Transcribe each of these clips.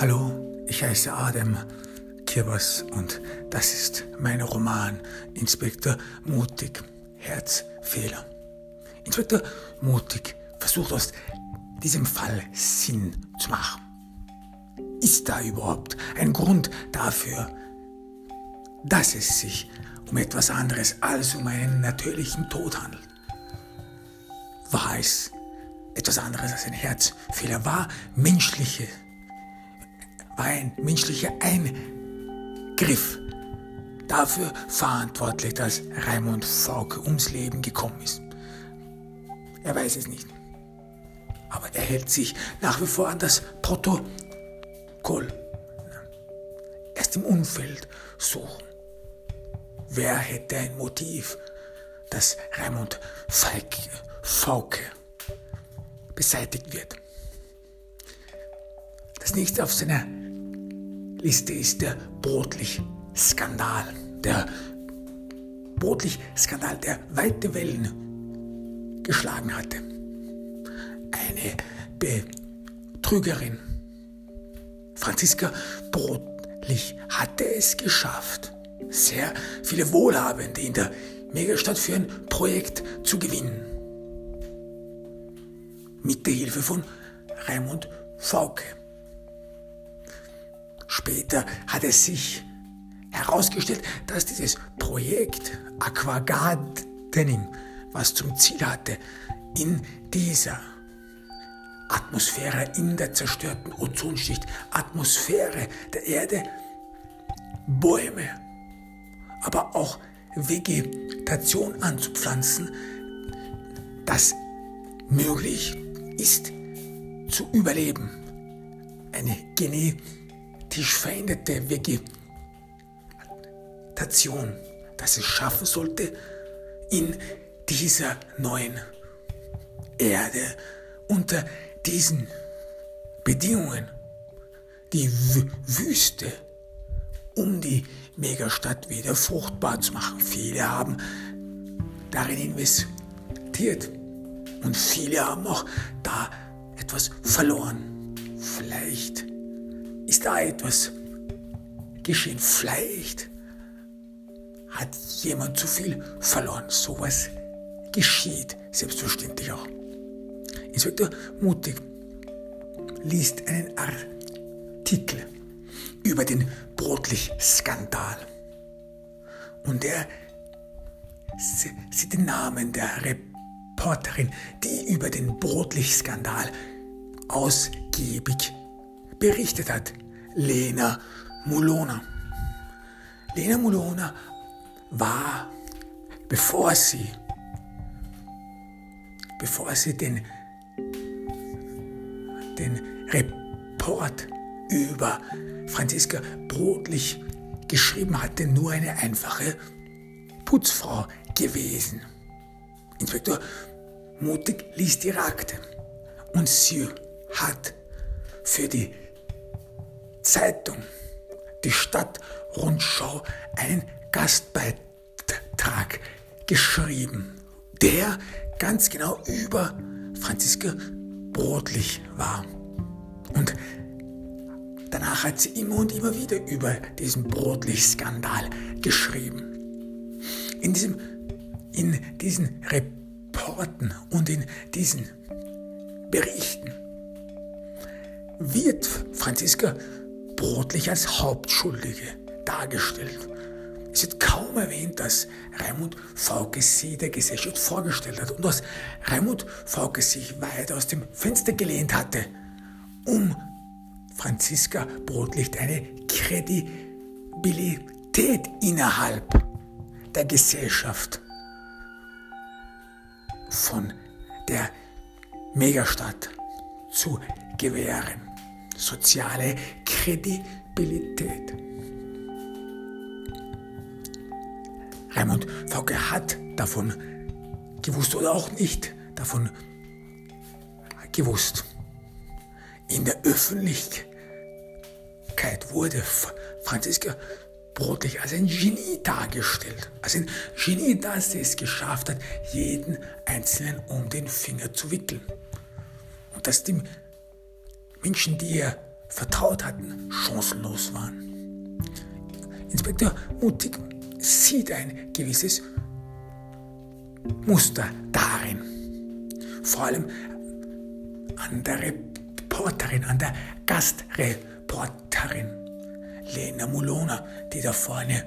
Hallo, ich heiße Adam Kirbers und das ist mein Roman Inspektor Mutig, Herzfehler. Inspektor Mutig versucht aus diesem Fall Sinn zu machen. Ist da überhaupt ein Grund dafür, dass es sich um etwas anderes als um einen natürlichen Tod handelt? War es etwas anderes als ein Herzfehler? War menschliche ein menschlicher Eingriff dafür verantwortlich, dass Raimund Fauke ums Leben gekommen ist. Er weiß es nicht. Aber er hält sich nach wie vor an das Protokoll. Erst im Umfeld suchen. Wer hätte ein Motiv, dass Raimund Fauke beseitigt wird? Das nächste auf seiner Liste ist der Brotlich-Skandal. Der Brotlich-Skandal, der weite Wellen geschlagen hatte. Eine Betrügerin, Franziska Brotlich, hatte es geschafft, sehr viele Wohlhabende in der Megastadt für ein Projekt zu gewinnen. Mit der Hilfe von Raimund Fauke. Später hat es sich herausgestellt, dass dieses Projekt Aquagardening, was zum Ziel hatte, in dieser Atmosphäre, in der zerstörten Ozonschicht, Atmosphäre der Erde, Bäume, aber auch Vegetation anzupflanzen, das möglich ist zu überleben. Eine genetische genetisch veränderte Vegetation, dass es schaffen sollte, in dieser neuen Erde unter diesen Bedingungen die Wüste um die Megastadt wieder fruchtbar zu machen. Viele haben darin investiert und viele haben auch da etwas verloren. Vielleicht ist da etwas geschehen. Vielleicht hat jemand zu viel verloren. Sowas geschieht selbstverständlich auch. Inspektor Mutig liest einen Artikel über den Brotlich-Skandal. Und er sieht den Namen der Reporterin, die über den Brotlich-Skandal ausgiebig berichtet hat. Lena Mulona. Lena Mulona war, bevor sie, bevor sie den, den Report über Franziska Brotlich geschrieben hatte, nur eine einfache Putzfrau gewesen. Inspektor Mutig liest ihre Akte und sie hat für die Zeitung, die Stadtrundschau, einen Gastbeitrag geschrieben, der ganz genau über Franziska Brotlich war. Und danach hat sie immer und immer wieder über diesen Brotlich-Skandal geschrieben. In, diesem, in diesen Reporten und in diesen Berichten wird Franziska Brotlich als Hauptschuldige dargestellt. Es wird kaum erwähnt, dass Raimund sie der Gesellschaft vorgestellt hat und dass Raimund Fauke sich weit aus dem Fenster gelehnt hatte, um Franziska Brotlicht eine Kredibilität innerhalb der Gesellschaft von der Megastadt zu gewähren soziale Kredibilität. Raimund Fauke hat davon gewusst oder auch nicht davon gewusst. In der Öffentlichkeit wurde Franziska Brotlich als ein Genie dargestellt. Als ein Genie, das es geschafft hat, jeden Einzelnen um den Finger zu wickeln. Und dass die Menschen, die er vertraut hatten, chancenlos waren. Inspektor Mutig sieht ein gewisses Muster darin. Vor allem an der Reporterin, an der Gastreporterin Lena Mulona, die da vorne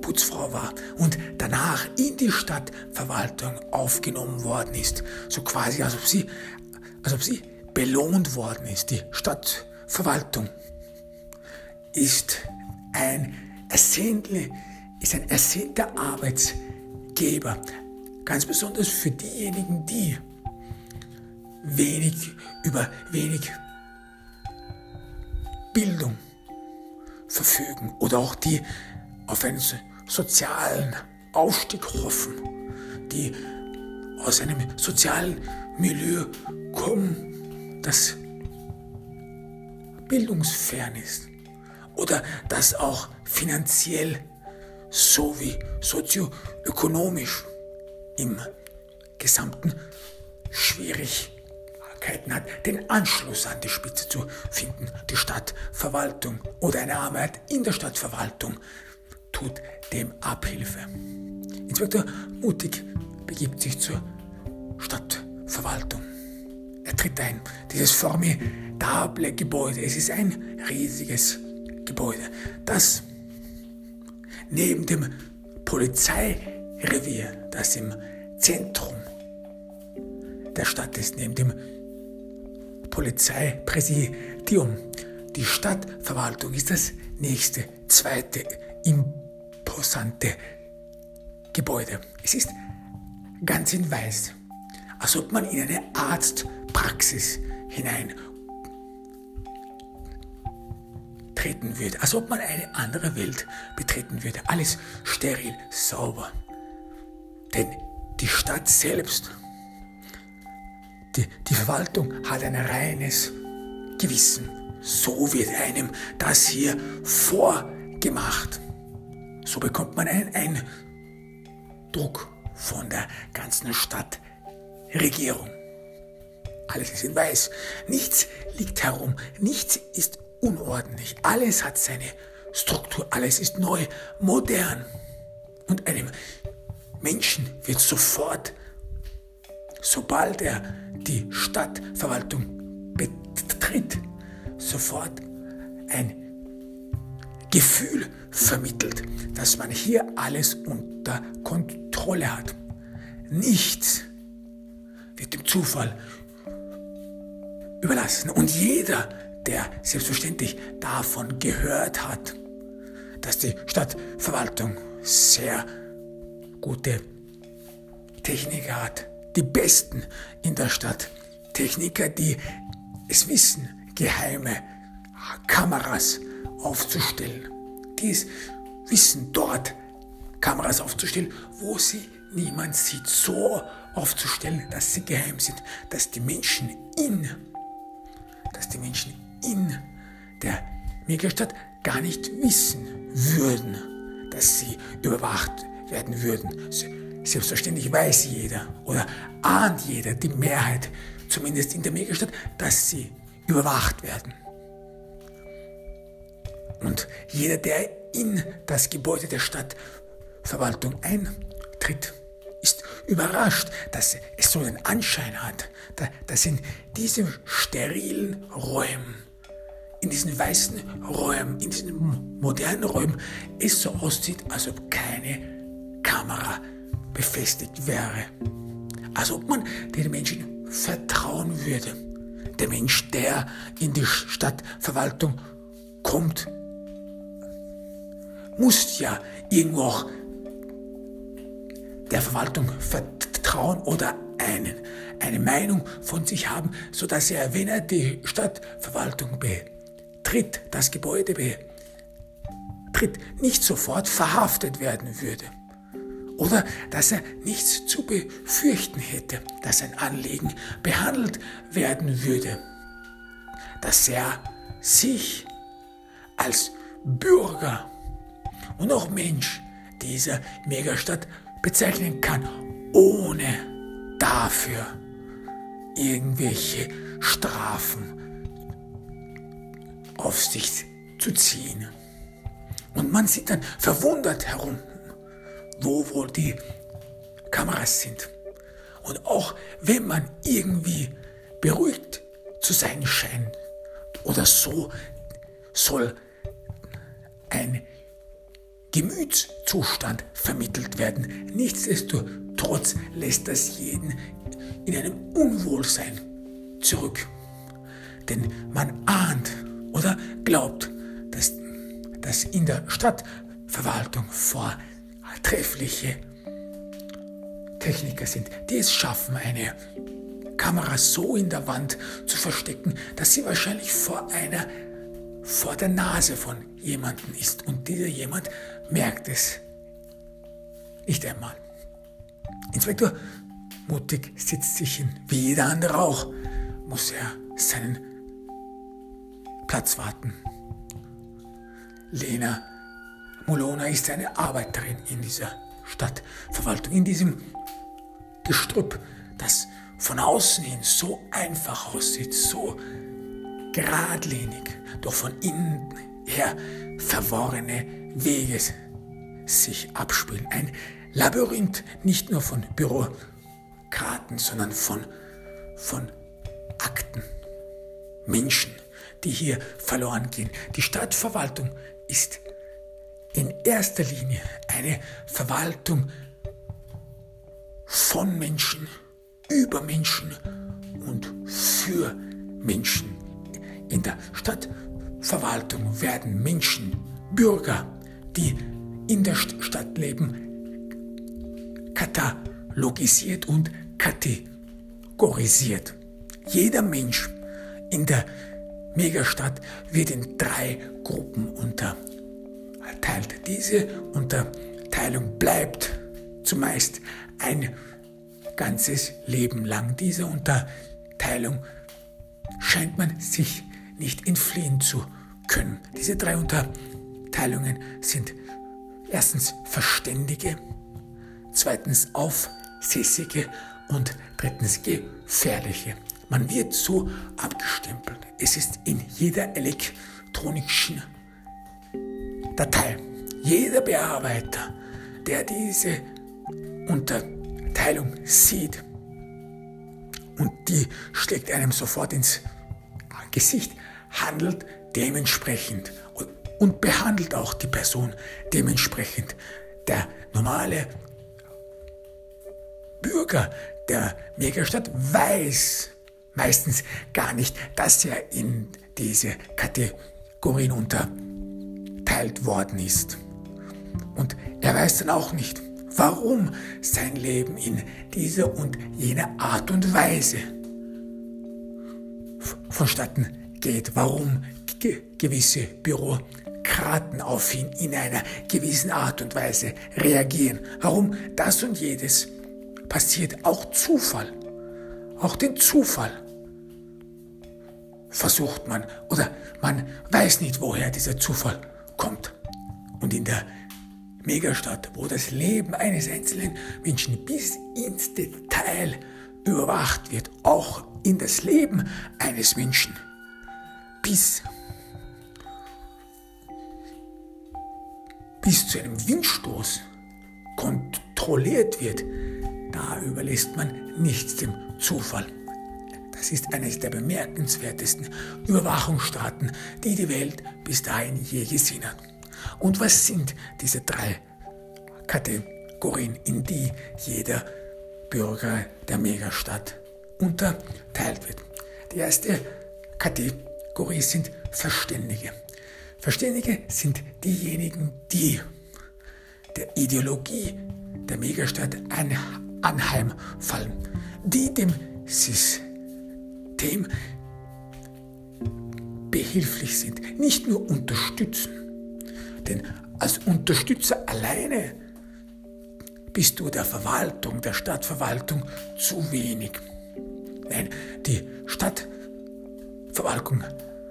Putzfrau war und danach in die Stadtverwaltung aufgenommen worden ist. So quasi, als ob sie, als ob sie belohnt worden ist. Die Stadtverwaltung ist ein ersehnte, ist ein ersehnter Arbeitsgeber. Ganz besonders für diejenigen, die wenig über wenig Bildung verfügen oder auch die auf einen sozialen Aufstieg hoffen, die aus einem sozialen Milieu kommen, das bildungsfern ist oder das auch finanziell sowie sozioökonomisch im gesamten Schwierigkeiten hat, den Anschluss an die Spitze zu finden. Die Stadtverwaltung oder eine Arbeit in der Stadtverwaltung tut dem Abhilfe. Inspektor Mutig begibt sich zur Stadtverwaltung. Er tritt ein. Dieses formidable Gebäude, es ist ein riesiges Gebäude, das neben dem Polizeirevier, das im Zentrum der Stadt ist, neben dem Polizeipräsidium. Die Stadtverwaltung ist das nächste, zweite imposante Gebäude. Es ist ganz in weiß, als ob man in eine Arztpraxis hinein treten würde, als ob man eine andere Welt betreten würde. Alles steril, sauber. Denn die Stadt selbst, die, die Verwaltung hat ein reines Gewissen. So wird einem das hier vorgemacht. So bekommt man einen Eindruck von der ganzen Stadtregierung. Alles ist in weiß. Nichts liegt herum. Nichts ist unordentlich. Alles hat seine Struktur. Alles ist neu, modern. Und einem Menschen wird sofort, sobald er die Stadtverwaltung betritt, sofort ein Gefühl vermittelt, dass man hier alles unter Kontrolle hat. Nichts wird dem Zufall überlassen. Und jeder, der selbstverständlich davon gehört hat, dass die Stadtverwaltung sehr gute Techniker hat, die besten in der Stadt, Techniker, die es wissen, geheime Kameras aufzustellen. Dies wissen dort Kameras aufzustellen, wo sie niemand sieht, so aufzustellen, dass sie geheim sind, dass die Menschen in, dass die Menschen in der Megastadt gar nicht wissen würden, dass sie überwacht werden würden. Selbstverständlich weiß jeder oder ahnt jeder, die Mehrheit, zumindest in der Megastadt, dass sie überwacht werden. Und jeder, der in das Gebäude der Stadtverwaltung eintritt, überrascht, dass es so einen Anschein hat, dass in diesen sterilen Räumen, in diesen weißen Räumen, in diesen modernen Räumen es so aussieht, als ob keine Kamera befestigt wäre. Als ob man den Menschen vertrauen würde. Der Mensch, der in die Stadtverwaltung kommt, muss ja irgendwo auch der Verwaltung vertrauen oder einen, eine Meinung von sich haben, sodass er, wenn er die Stadtverwaltung betritt, das Gebäude betritt, nicht sofort verhaftet werden würde. Oder dass er nichts zu befürchten hätte, dass sein Anliegen behandelt werden würde. Dass er sich als Bürger und auch Mensch dieser Megastadt bezeichnen kann, ohne dafür irgendwelche Strafen auf sich zu ziehen. Und man sieht dann verwundert herum, wo wohl die Kameras sind. Und auch wenn man irgendwie beruhigt zu sein scheint oder so, soll ein Gemütszustand vermittelt werden. Nichtsdestotrotz lässt das jeden in einem Unwohlsein zurück. Denn man ahnt oder glaubt, dass, dass in der Stadtverwaltung vortreffliche Techniker sind, die es schaffen, eine Kamera so in der Wand zu verstecken, dass sie wahrscheinlich vor einer vor der Nase von jemandem ist und dieser jemand merkt es nicht einmal. Inspektor Mutig sitzt sich hin, wie jeder andere auch, muss er seinen Platz warten. Lena Molona ist eine Arbeiterin in dieser Stadtverwaltung, in diesem Gestrüpp, das von außen hin so einfach aussieht, so geradlinig, doch von innen her verworrene Wege sich abspielen. Ein Labyrinth nicht nur von Bürokraten, sondern von, von Akten, Menschen, die hier verloren gehen. Die Stadtverwaltung ist in erster Linie eine Verwaltung von Menschen, über Menschen und für Menschen. In der Stadtverwaltung werden Menschen, Bürger, die in der Stadt leben, katalogisiert und kategorisiert. Jeder Mensch in der Megastadt wird in drei Gruppen unterteilt. Diese Unterteilung bleibt zumeist ein ganzes Leben lang. Diese Unterteilung scheint man sich nicht entfliehen zu können. Diese drei Unterteilungen sind erstens Verständige, zweitens Aufsässige und drittens Gefährliche. Man wird so abgestempelt. Es ist in jeder elektronischen Datei. Jeder Bearbeiter, der diese Unterteilung sieht und die schlägt einem sofort ins Gesicht, handelt dementsprechend und behandelt auch die Person dementsprechend. Der normale Bürger der Megastadt weiß meistens gar nicht, dass er in diese Kategorien unterteilt worden ist. Und er weiß dann auch nicht, warum sein Leben in dieser und jener Art und Weise vonstatten geht, warum gewisse Bürokraten auf ihn in einer gewissen Art und Weise reagieren, warum? Das und jedes passiert, auch Zufall, auch den Zufall versucht man oder man weiß nicht, woher dieser Zufall kommt. Und in der Megastadt, wo das Leben eines einzelnen Menschen bis ins Detail überwacht wird, auch in das Leben eines Menschen, bis, bis zu einem Windstoß kontrolliert wird, da überlässt man nichts dem Zufall. Das ist eines der bemerkenswertesten Überwachungsstaaten, die die Welt bis dahin je gesehen hat. Und was sind diese drei Kategorien, in die jeder Bürger der Megastadt unterteilt wird? Die erste Kategorie sind Verständige. Verständige sind diejenigen, die der Ideologie der Megastadt anheimfallen, die dem System behilflich sind, nicht nur unterstützen. Denn als Unterstützer alleine bist du der Verwaltung, der Stadtverwaltung zu wenig. Nein, die Stadtverwaltung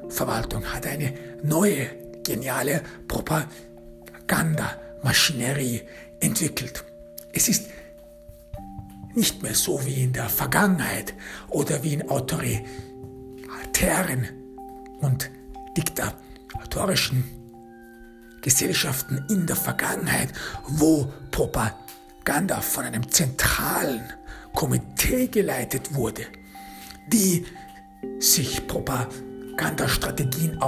Verwaltung hat eine neue, geniale Propagandamaschinerie entwickelt. Es ist nicht mehr so wie in der Vergangenheit oder wie in autoritären und diktatorischen Gesellschaften in der Vergangenheit, wo Propaganda von einem zentralen Komitee geleitet wurde, die sich Propagandastrategien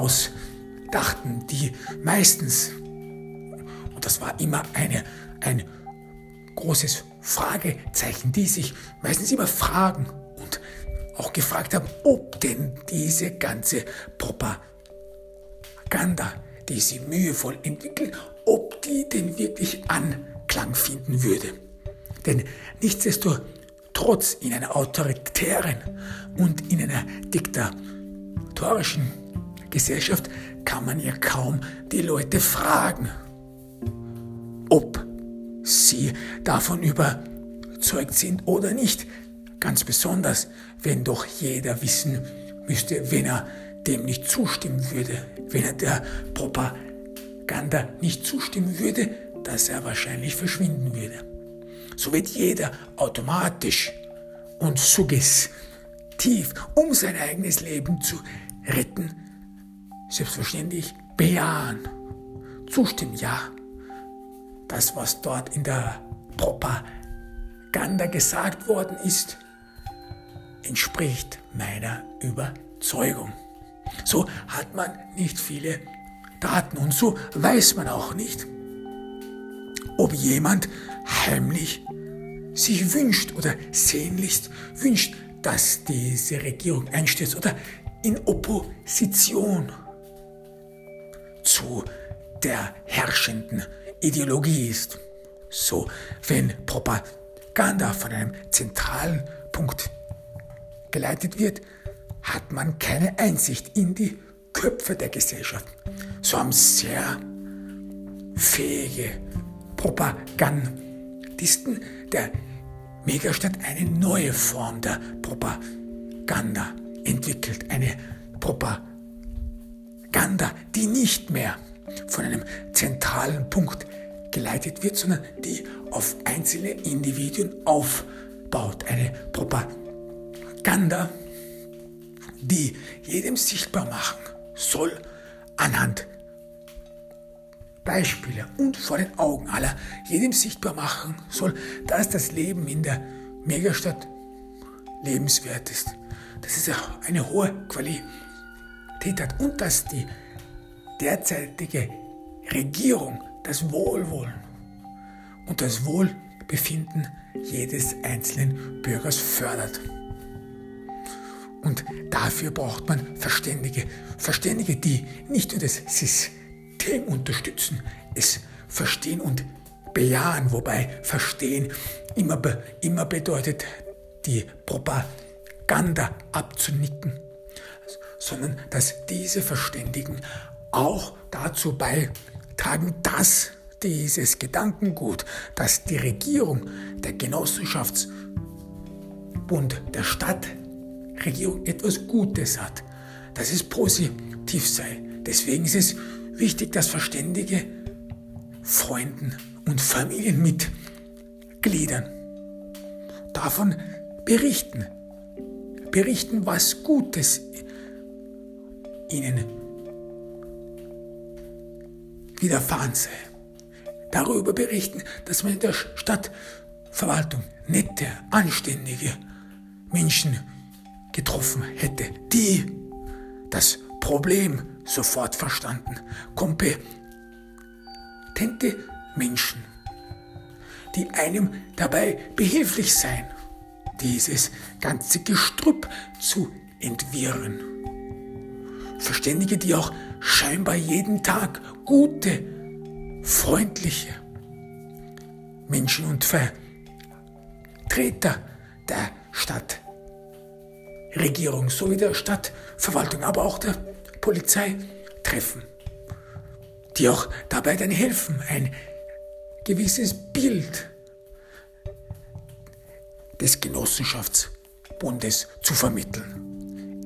ausdachten, die meistens, und das war immer eine, ein großes Fragezeichen, die sich meistens immer fragen und auch gefragt haben, ob denn diese ganze Propaganda, die sie mühevoll entwickeln, ob die denn wirklich Anklang finden würde. Denn nichtsdestotrotz in einer autoritären und in einer diktatorischen Gesellschaft kann man ja kaum die Leute fragen, ob sie davon überzeugt sind oder nicht. Ganz besonders, wenn doch jeder wissen müsste, wenn er dem nicht zustimmen würde, wenn er der Propaganda nicht zustimmen würde, dass er wahrscheinlich verschwinden würde. So wird jeder automatisch und suggestiv, um sein eigenes Leben zu retten, selbstverständlich bejahen, zustimmen, ja. Das, was dort in der Propaganda gesagt worden ist, entspricht meiner Überzeugung. So hat man nicht viele Daten und so weiß man auch nicht, ob jemand heimlich sich wünscht oder sehnlichst wünscht, dass diese Regierung einstürzt oder in Opposition zu der herrschenden Ideologie ist. So, wenn Propaganda von einem zentralen Punkt geleitet wird, hat man keine Einsicht in die Köpfe der Gesellschaft. So haben sehr fähige Propagandisten der Megastadt eine neue Form der Propaganda entwickelt. Eine Propaganda, die nicht mehr von einem zentralen Punkt geleitet wird, sondern die auf einzelne Individuen aufbaut. Eine Propaganda, die jedem sichtbar machen soll anhand Beispiele und vor den Augen aller jedem sichtbar machen soll, dass das Leben in der Megastadt lebenswert ist. Dass es eine hohe Qualität hat und dass die derzeitige Regierung das Wohlwollen und das Wohlbefinden jedes einzelnen Bürgers fördert. Und dafür braucht man Verständige. Verständige, die nicht nur das System unterstützen, es verstehen und bejahen, wobei verstehen immer, immer bedeutet, die Propaganda abzunicken, sondern dass diese Verständigen auch dazu beitragen, dass dieses Gedankengut, dass die Regierung, der Genossenschaftsbund, der Stadtregierung etwas Gutes hat, dass es positiv sei. Deswegen ist es wichtig, dass Verständige Freunden und Familienmitgliedern davon berichten. Berichten, was Gutes ihnen widerfahren sei. Darüber berichten, dass man in der Stadtverwaltung nette, anständige Menschen getroffen hätte, die das Problem sofort verstanden, kompetente Menschen, die einem dabei behilflich seien, dieses ganze Gestrüpp zu entwirren. Verständige, die auch scheinbar jeden Tag gute, freundliche Menschen und Vertreter der Stadtregierung sowie der Stadtverwaltung, aber auch der Polizei treffen, die auch dabei dann helfen, ein gewisses Bild des Genossenschaftsbundes zu vermitteln.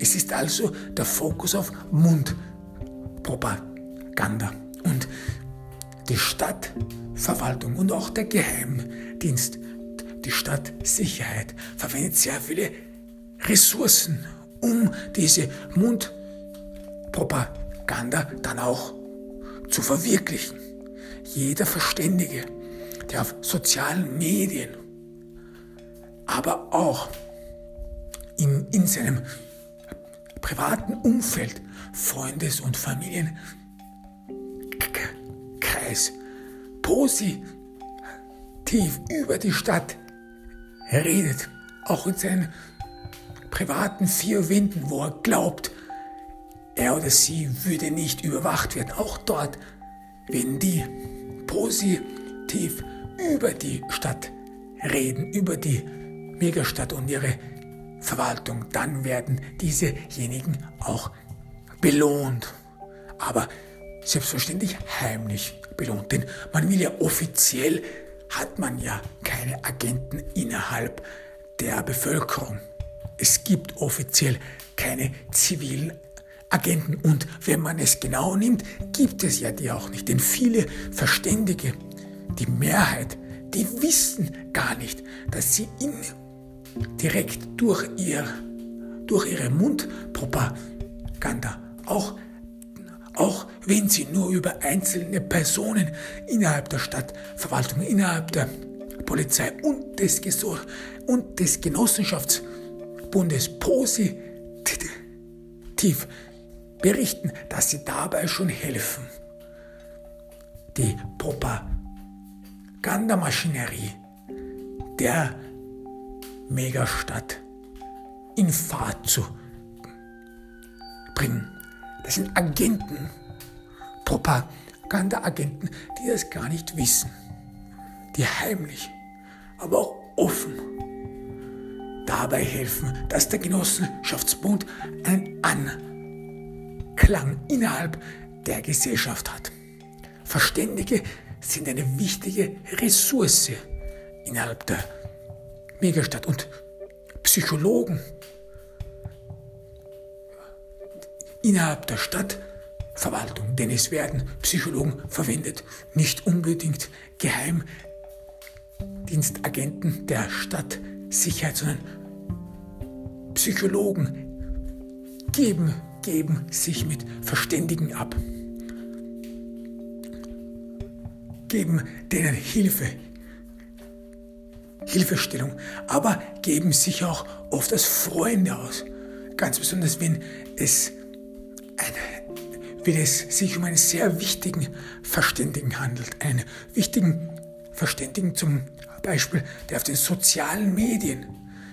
Es ist also der Fokus auf Mundpropaganda. Und die Stadtverwaltung und auch der Geheimdienst, die Stadtsicherheit verwendet sehr viele Ressourcen, um diese Mundpropaganda Propaganda dann auch zu verwirklichen. Jeder Verständige, der auf sozialen Medien, aber auch in, in seinem privaten Umfeld, Freundes- und Familienkreis positiv über die Stadt redet, auch in seinen privaten vier Wänden, wo er glaubt, er oder sie würde nicht überwacht werden. Auch dort, wenn die positiv über die Stadt reden, über die Megastadt und ihre Verwaltung, dann werden diesejenigen auch belohnt. Aber selbstverständlich heimlich belohnt, denn man will ja offiziell, hat man ja keine Agenten innerhalb der Bevölkerung. Es gibt offiziell keine zivilen Agenten. Und wenn man es genau nimmt, gibt es ja die auch nicht. Denn viele Verständige, die Mehrheit, die wissen gar nicht, dass sie in, direkt durch, ihr, durch ihre Mundpropaganda, auch, auch wenn sie nur über einzelne Personen innerhalb der Stadtverwaltung, innerhalb der Polizei und des, und des Genossenschaftsbundes positiv berichten, dass sie dabei schon helfen. Die Propagandamaschinerie der Megastadt in Fahrt zu bringen. Das sind Agenten, Propagandaagenten, die das gar nicht wissen, die heimlich, aber auch offen dabei helfen, dass der Genossenschaftsbund ein An Klang innerhalb der Gesellschaft hat. Verständige sind eine wichtige Ressource innerhalb der Megastadt und Psychologen. Innerhalb der Stadtverwaltung, denn es werden Psychologen verwendet, nicht unbedingt Geheimdienstagenten der Stadtsicherheit, sondern Psychologen geben geben sich mit Verständigen ab, geben denen Hilfe, Hilfestellung, aber geben sich auch oft als Freunde aus. Ganz besonders, wenn es, ein, wenn es sich um einen sehr wichtigen Verständigen handelt. Einen wichtigen Verständigen zum Beispiel, der auf den sozialen Medien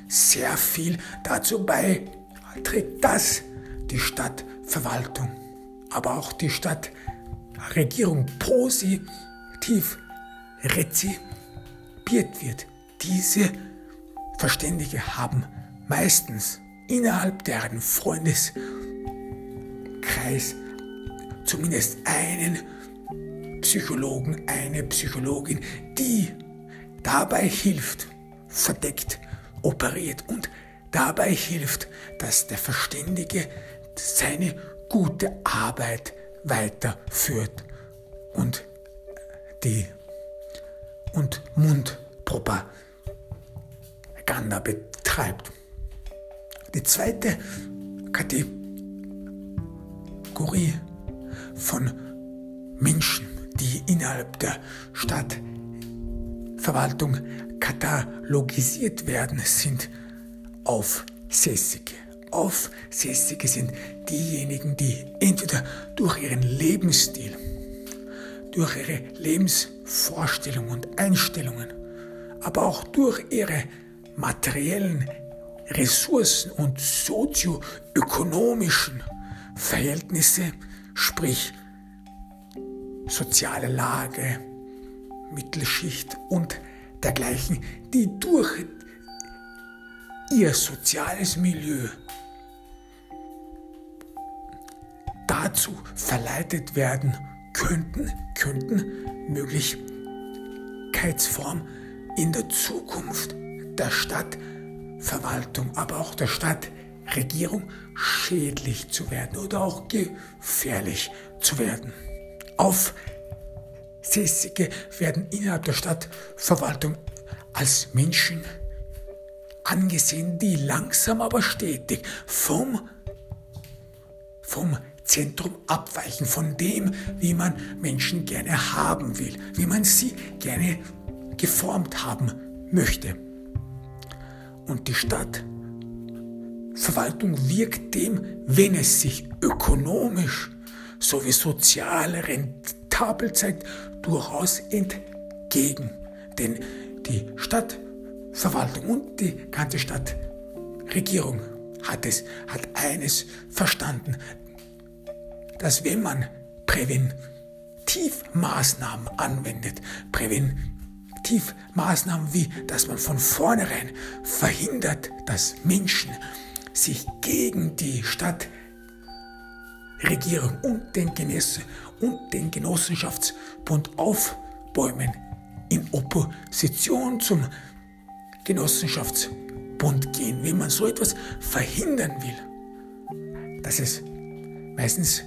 sehr viel dazu beiträgt, dass die Stadtverwaltung, aber auch die Stadtregierung positiv rezipiert wird. Diese Verständige haben meistens innerhalb deren Freundeskreis zumindest einen Psychologen, eine Psychologin, die dabei hilft, verdeckt operiert und dabei hilft, dass der Verständige seine gute Arbeit weiterführt und die und Mundpropaganda betreibt. Die zweite Kategorie von Menschen, die innerhalb der Stadtverwaltung katalogisiert werden, sind Aufsässige. Aufsässige sind diejenigen, die entweder durch ihren Lebensstil, durch ihre Lebensvorstellungen und Einstellungen, aber auch durch ihre materiellen Ressourcen und sozioökonomischen Verhältnisse, sprich soziale Lage, Mittelschicht und dergleichen, die durch ihr soziales Milieu dazu verleitet werden könnten, könnten Möglichkeitsform in der Zukunft der Stadtverwaltung, aber auch der Stadtregierung schädlich zu werden oder auch gefährlich zu werden. Aufsässige werden innerhalb der Stadtverwaltung als Menschen angesehen, die langsam aber stetig vom, vom Zentrum abweichen von dem, wie man Menschen gerne haben will, wie man sie gerne geformt haben möchte. Und die Stadtverwaltung wirkt dem, wenn es sich ökonomisch sowie sozial rentabel zeigt, durchaus entgegen. Denn die Stadtverwaltung und die ganze Stadtregierung hat es, hat eines verstanden, dass wenn man Präventivmaßnahmen anwendet, Präventivmaßnahmen wie, dass man von vornherein verhindert, dass Menschen sich gegen die Stadtregierung und den, Genoss und den Genossenschaftsbund aufbäumen, in Opposition zum Genossenschaftsbund gehen, wenn man so etwas verhindern will, dass es meistens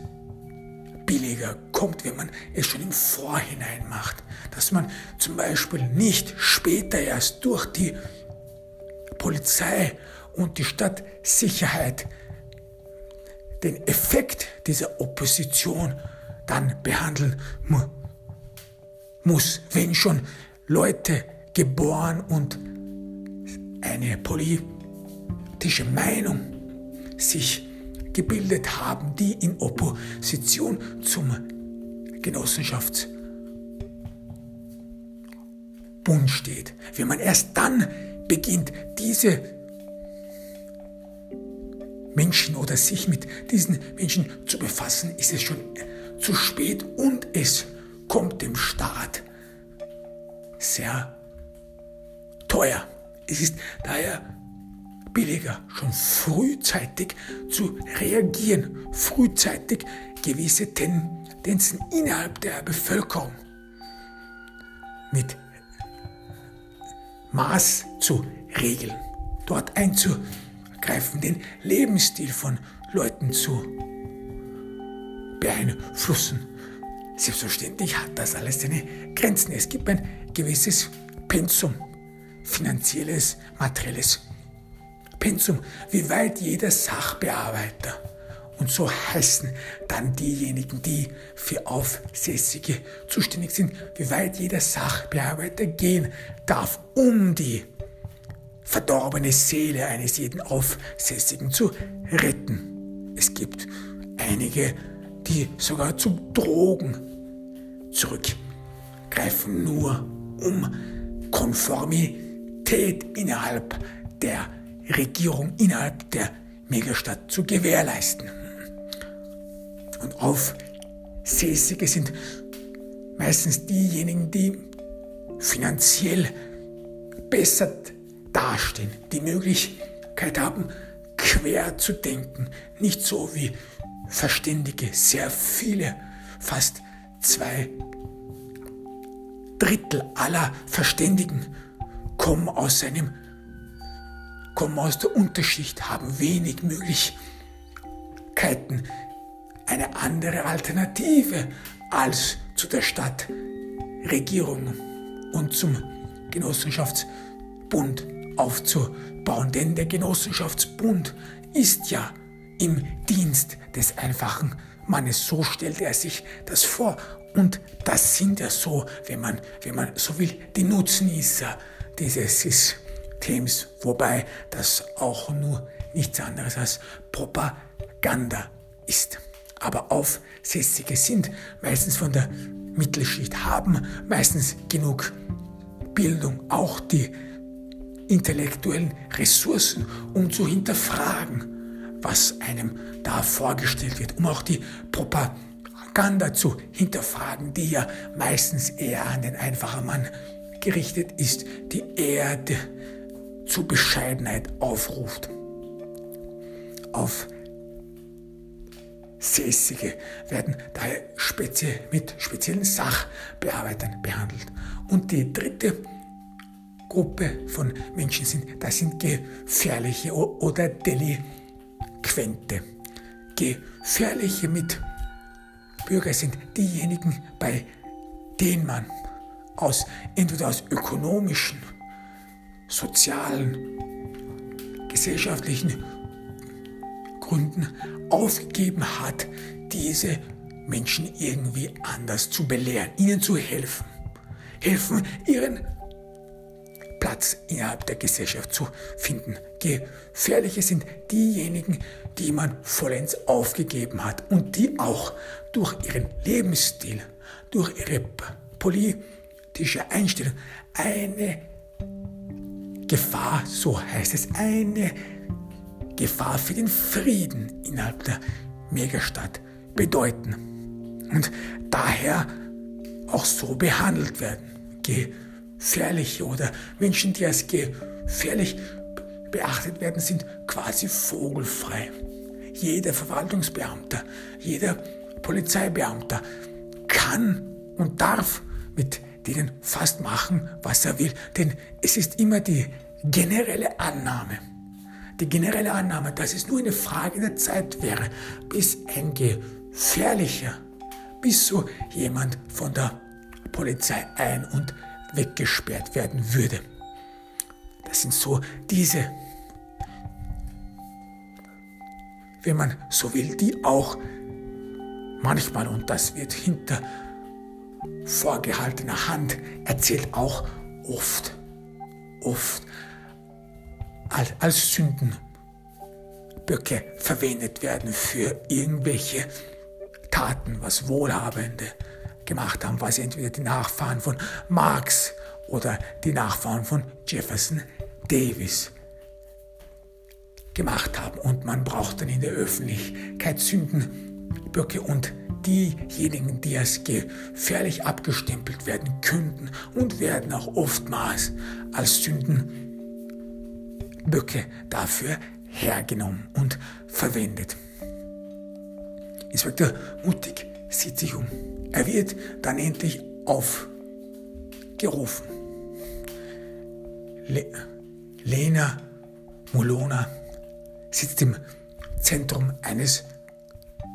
billiger kommt, wenn man es schon im Vorhinein macht. Dass man zum Beispiel nicht später erst durch die Polizei und die Stadtsicherheit den Effekt dieser Opposition dann behandeln mu muss, wenn schon Leute geboren und eine politische Meinung sich gebildet haben, die in Opposition zum Genossenschaftsbund steht. Wenn man erst dann beginnt, diese Menschen oder sich mit diesen Menschen zu befassen, ist es schon zu spät und es kommt dem Staat sehr teuer. Es ist daher billiger, schon frühzeitig zu reagieren, frühzeitig gewisse Tendenzen innerhalb der Bevölkerung mit Maß zu regeln, dort einzugreifen, den Lebensstil von Leuten zu beeinflussen. Selbstverständlich hat das alles seine Grenzen. Es gibt ein gewisses Pensum, finanzielles, materielles Pensum, wie weit jeder Sachbearbeiter und so heißen dann diejenigen, die für Aufsässige zuständig sind, wie weit jeder Sachbearbeiter gehen darf, um die verdorbene Seele eines jeden Aufsässigen zu retten. Es gibt einige, die sogar zu Drogen zurückgreifen, nur um Konformität innerhalb der Regierung innerhalb der Megastadt zu gewährleisten. Und Aufsässige sind meistens diejenigen, die finanziell besser dastehen, die Möglichkeit haben, quer zu denken, nicht so wie Verständige, sehr viele, fast zwei Drittel aller Verständigen kommen aus einem kommen aus der Unterschicht, haben wenig Möglichkeiten, eine andere Alternative als zu der Stadtregierung und zum Genossenschaftsbund aufzubauen. Denn der Genossenschaftsbund ist ja im Dienst des einfachen Mannes. So stellt er sich das vor. Und das sind ja so, wenn man, wenn man so will, die Nutznießer dieses Themes, wobei das auch nur nichts anderes als Propaganda ist. Aber Aufsässige sind meistens von der Mittelschicht, haben meistens genug Bildung, auch die intellektuellen Ressourcen, um zu hinterfragen, was einem da vorgestellt wird, um auch die Propaganda zu hinterfragen, die ja meistens eher an den einfachen Mann gerichtet ist, die Erde zu Bescheidenheit aufruft. Auf Sässige werden daher spezie mit speziellen Sachbearbeitern behandelt. Und die dritte Gruppe von Menschen sind, das sind gefährliche oder Delinquente. Gefährliche Mitbürger sind diejenigen, bei denen man aus entweder aus ökonomischen sozialen, gesellschaftlichen Gründen aufgegeben hat, diese Menschen irgendwie anders zu belehren, ihnen zu helfen. Helfen, ihren Platz innerhalb der Gesellschaft zu finden. Gefährliche sind diejenigen, die man vollends aufgegeben hat und die auch durch ihren Lebensstil, durch ihre politische Einstellung eine Gefahr, so heißt es, eine Gefahr für den Frieden innerhalb der Megastadt bedeuten und daher auch so behandelt werden. Gefährliche oder Menschen, die als gefährlich beachtet werden, sind quasi vogelfrei. Jeder Verwaltungsbeamter, jeder Polizeibeamter kann und darf mit denen fast machen, was er will. Denn es ist immer die generelle Annahme, die generelle Annahme, dass es nur eine Frage der Zeit wäre, bis ein gefährlicher, bis so jemand von der Polizei ein- und weggesperrt werden würde. Das sind so diese, wenn man so will, die auch manchmal, und das wird hinter vorgehaltener Hand erzählt, auch oft, oft als, Sündenböcke verwendet werden für irgendwelche Taten, was Wohlhabende gemacht haben, was entweder die Nachfahren von Marx oder die Nachfahren von Jefferson Davis gemacht haben. Und man braucht dann in der Öffentlichkeit Sündenböcke und diejenigen, die als gefährlich abgestempelt werden könnten und werden auch oftmals als Sündenböcke dafür hergenommen und verwendet. Inspektor Mutig sieht sich um. Er wird dann endlich aufgerufen. Le Lena Mulona sitzt im Zentrum eines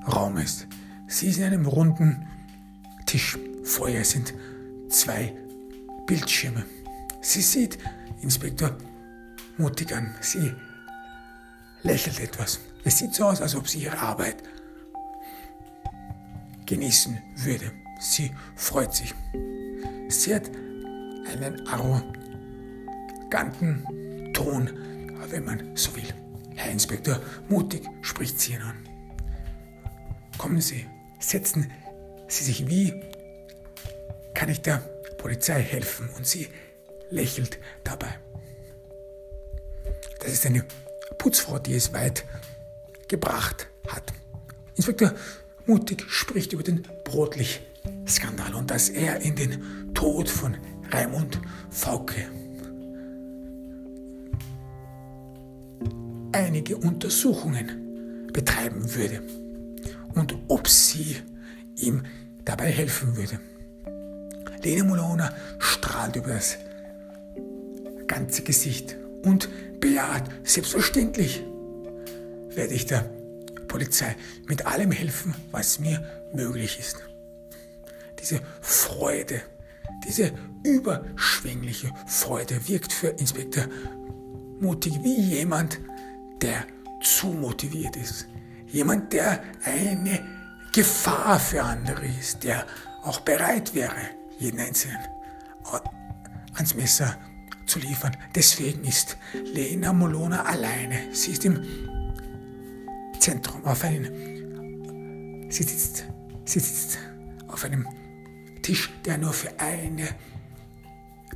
Raumes. Sie ist in einem runden Tisch. Vor ihr sind zwei Bildschirme. Sie sieht Inspektor mutig an. Sie lächelt etwas. Es sieht so aus, als ob sie ihre Arbeit genießen würde. Sie freut sich. Sie hat einen arroganten Ton, wenn man so will. Herr Inspektor, mutig spricht sie ihn an. Kommen Sie, setzen Sie sich wie kann ich der Polizei helfen? Und sie lächelt dabei. Das ist eine Putzfrau, die es weit gebracht hat. Inspektor Mutig spricht über den Brotlich-Skandal und dass er in den Tod von Raimund Fauke einige Untersuchungen betreiben würde und ob sie ihm dabei helfen würde. Lena Mulona strahlt über das ganze Gesicht und bejaht, selbstverständlich werde ich der Polizei mit allem helfen, was mir möglich ist. Diese Freude, diese überschwängliche Freude wirkt für Inspektor Mutig wie jemand, der zu motiviert ist. Jemand, der eine Gefahr für andere ist, der auch bereit wäre, jeden Einzelnen ans Messer zu liefern. Deswegen ist Lena Molona alleine. Sie ist im Zentrum auf einem, sie sitzt, sie sitzt auf einem Tisch, der nur für eine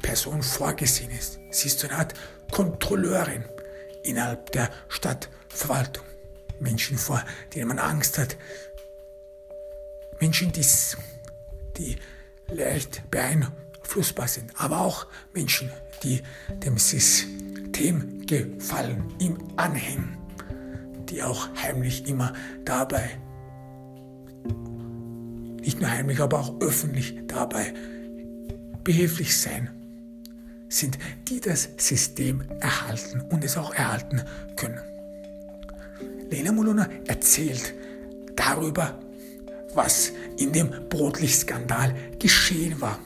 Person vorgesehen ist. Sie ist so eine Art Kontrolleurin innerhalb der Stadtverwaltung. Menschen, vor denen man Angst hat, Menschen, die, die leicht beeinflussbar sind, aber auch Menschen, die dem System gefallen, ihm anhängen, die auch heimlich immer dabei, nicht nur heimlich, aber auch öffentlich dabei behilflich sein, sind, die das System erhalten und es auch erhalten können. Lena Molona erzählt darüber, was in dem Brotlichtskandal geschehen war.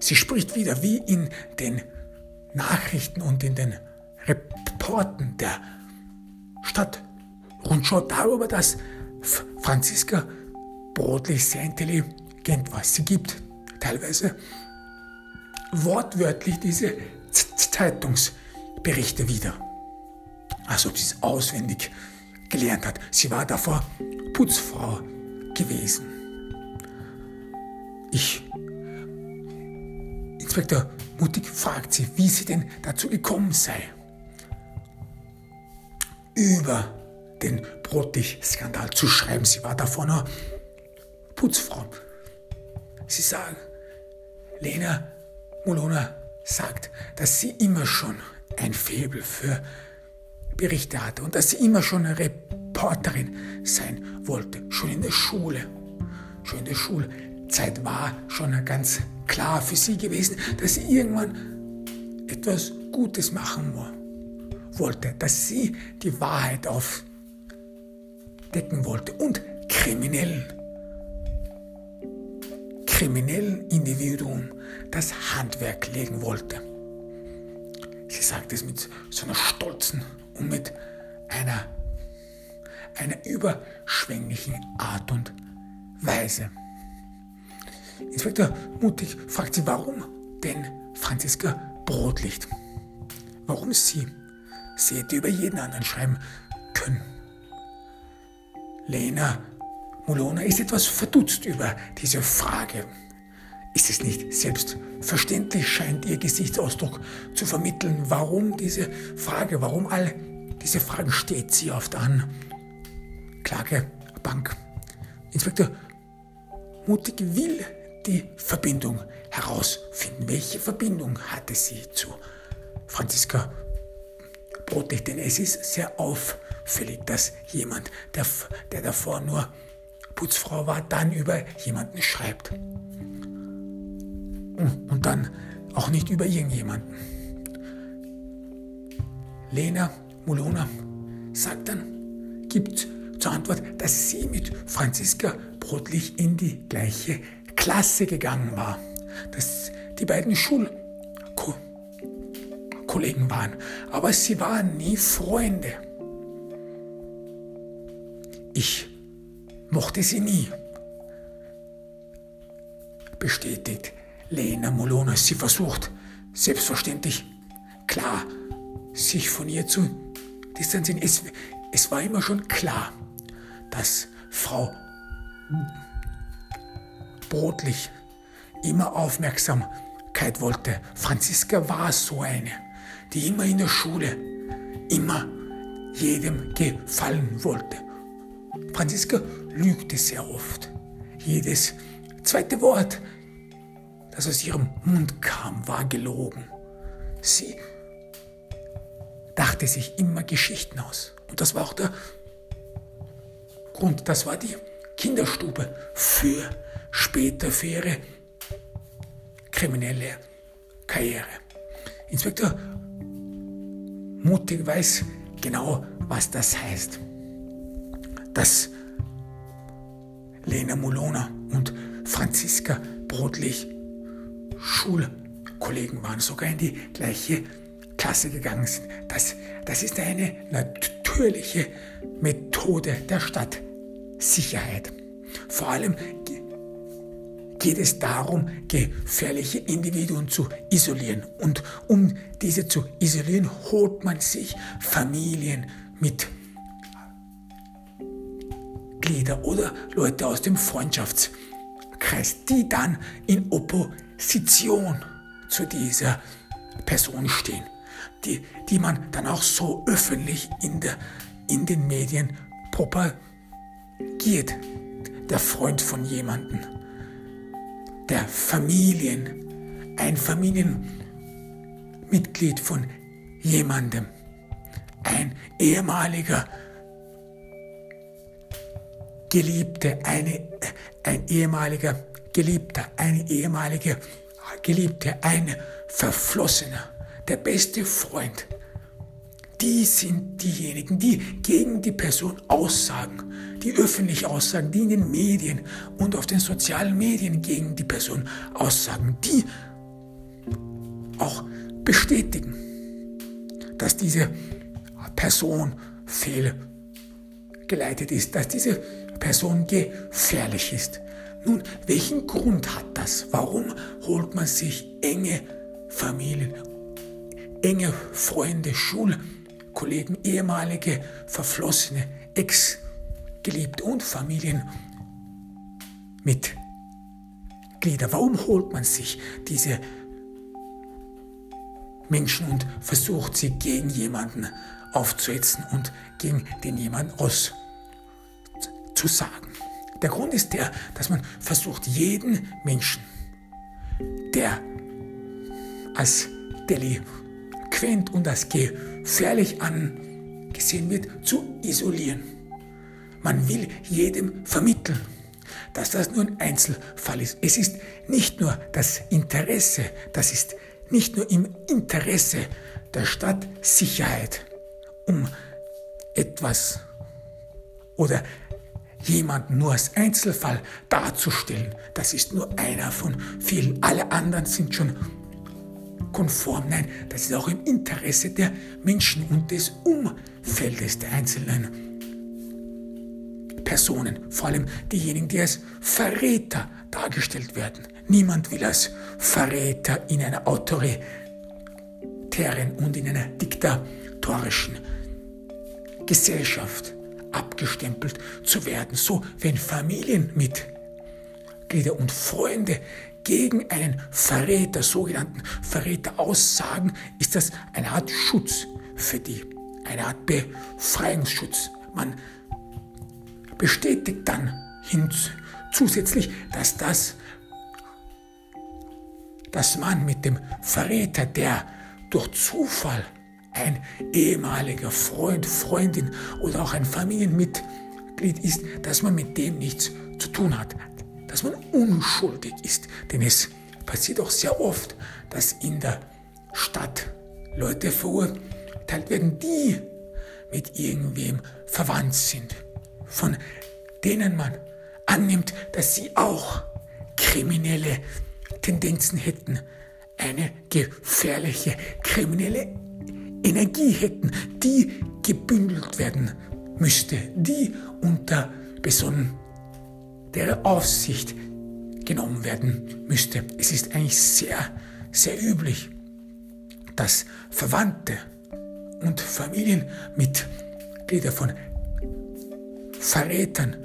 Sie spricht wieder wie in den Nachrichten und in den Reporten der Stadtrundschau darüber, dass Franziska Brodlich sehr intelligent war. Sie gibt teilweise wortwörtlich diese Zeitungsberichte wieder. Als ob sie es auswendig gelernt hat. Sie war davor Putzfrau gewesen. Ich, Inspektor Mutig, fragt sie, wie sie denn dazu gekommen sei. Über den Brotig-Skandal zu schreiben. Sie war davor nur Putzfrau. Sie sagen, Lena Molona sagt, dass sie immer schon ein Faible für Berichte hatte und dass sie immer schon eine Reporterin sein wollte, schon in der Schule. Schon in der Schulzeit war schon ganz klar für sie gewesen, dass sie irgendwann etwas Gutes machen wollte, dass sie die Wahrheit aufdecken wollte und kriminellen kriminellen Individuum das Handwerk legen wollte. Sie sagt es mit so einer stolzen und mit einer, einer überschwänglichen Art und Weise. Inspektor Mutig fragt sie, warum denn Franziska Brotlicht? Warum sie? Sie hätte über jeden anderen schreiben können. Lena Mulona ist etwas verdutzt über diese Frage. Ist es nicht selbstverständlich, scheint ihr Gesichtsausdruck zu vermitteln, warum diese Frage, warum all diese Fragen steht sie auf der Anklagebank. Inspektor Mutig will die Verbindung herausfinden. Welche Verbindung hatte sie zu Franziska Brotlich? Denn es ist sehr auffällig, dass jemand, der, der davor nur Putzfrau war, dann über jemanden schreibt. Und dann auch nicht über irgendjemanden. Lena Mulona sagt dann, gibt zur Antwort, dass sie mit Franziska Brotlich in die gleiche Klasse gegangen war. Dass die beiden Schulkollegen waren. Aber sie waren nie Freunde. Ich mochte sie nie. Bestätigt Lena Molona. Sie versucht, selbstverständlich, klar, sich von ihr zu distanzieren. Es, es war immer schon klar, dass Frau Brotlich immer Aufmerksamkeit wollte. Franziska war so eine, die immer in der Schule, immer jedem gefallen wollte. Franziska lügte sehr oft. Jedes zweite Wort, das aus ihrem Mund kam, war gelogen. Sie dachte sich immer Geschichten aus. Und das war auch der Grund, das war die Kinderstube für später für ihre kriminelle Karriere. Inspektor Mutig weiß genau, was das heißt dass Lena Mulona und Franziska Brotlich Schulkollegen waren, sogar in die gleiche Klasse gegangen sind. Das, das ist eine natürliche Methode der Stadtsicherheit. Vor allem geht es darum, gefährliche Individuen zu isolieren. Und um diese zu isolieren, holt man sich Familien mit Mitglieder oder Leute aus dem Freundschaftskreis, die dann in Opposition zu dieser Person stehen, die, die man dann auch so öffentlich in, der, in den Medien propagiert. Der Freund von jemandem, der Familien, ein Familienmitglied von jemandem, ein ehemaliger Geliebte, eine, ein ehemaliger Geliebter, eine ehemalige Geliebte, ein Verflossener, der beste Freund. Die sind diejenigen, die gegen die Person aussagen, die öffentlich aussagen, die in den Medien und auf den sozialen Medien gegen die Person aussagen, die auch bestätigen, dass diese Person fehl geleitet ist, dass diese Person gefährlich ist. Nun, welchen Grund hat das? Warum holt man sich enge Familien, enge Freunde, Schulkollegen, ehemalige, verflossene, Ex-Geliebte und Familien mit Glieder? Warum holt man sich diese Menschen und versucht sie gegen jemanden aufzuhetzen und gegen den jemanden auszusagen? Der Grund ist der, dass man versucht, jeden Menschen, der als delinquent und als gefährlich angesehen wird, zu isolieren. Man will jedem vermitteln, dass das nur ein Einzelfall ist. Es ist nicht nur das Interesse, das ist nicht nur im Interesse der Stadtsicherheit, um etwas oder jemanden nur als Einzelfall darzustellen. Das ist nur einer von vielen. Alle anderen sind schon konform. Nein, das ist auch im Interesse der Menschen und des Umfeldes der einzelnen Personen. Vor allem diejenigen, die als Verräter dargestellt werden. Niemand will als Verräter in einer autoritären und in einer diktatorischen Gesellschaft abgestempelt zu werden. So, wenn Familienmitglieder und Freunde gegen einen Verräter, sogenannten Verräter aussagen, ist das eine Art Schutz für die, eine Art Befreiungsschutz. Man bestätigt dann hin, zusätzlich, dass das, dass man mit dem Verräter, der durch Zufall ein ehemaliger Freund, Freundin oder auch ein Familienmitglied ist, dass man mit dem nichts zu tun hat, dass man unschuldig ist. Denn es passiert auch sehr oft, dass in der Stadt Leute verurteilt werden, die mit irgendwem verwandt sind, von denen man annimmt, dass sie auch kriminelle Tendenzen hätten, eine gefährliche kriminelle Energie hätten, die gebündelt werden müsste, die unter besonderer Aufsicht genommen werden müsste. Es ist eigentlich sehr, sehr üblich, dass Verwandte und Familienmitglieder von Verrätern,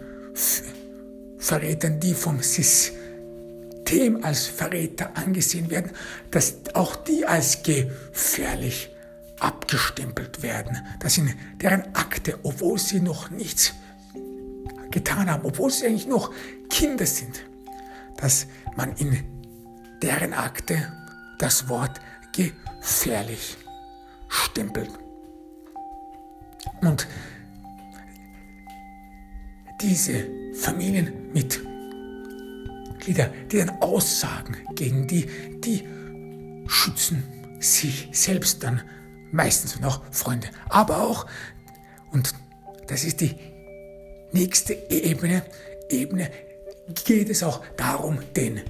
Verrätern, die vom System als Verräter angesehen werden, dass auch die als gefährlich abgestempelt werden. Das sind deren Akte, obwohl sie noch nichts getan haben, obwohl sie eigentlich noch Kinder sind, dass man in deren Akte das Wort gefährlich stempelt. Und diese Familienmitglieder, die dann aussagen gegen die, die schützen sich selbst dann meistens noch Freunde. Aber auch, und das ist die nächste Ebene, Ebene geht es auch darum, den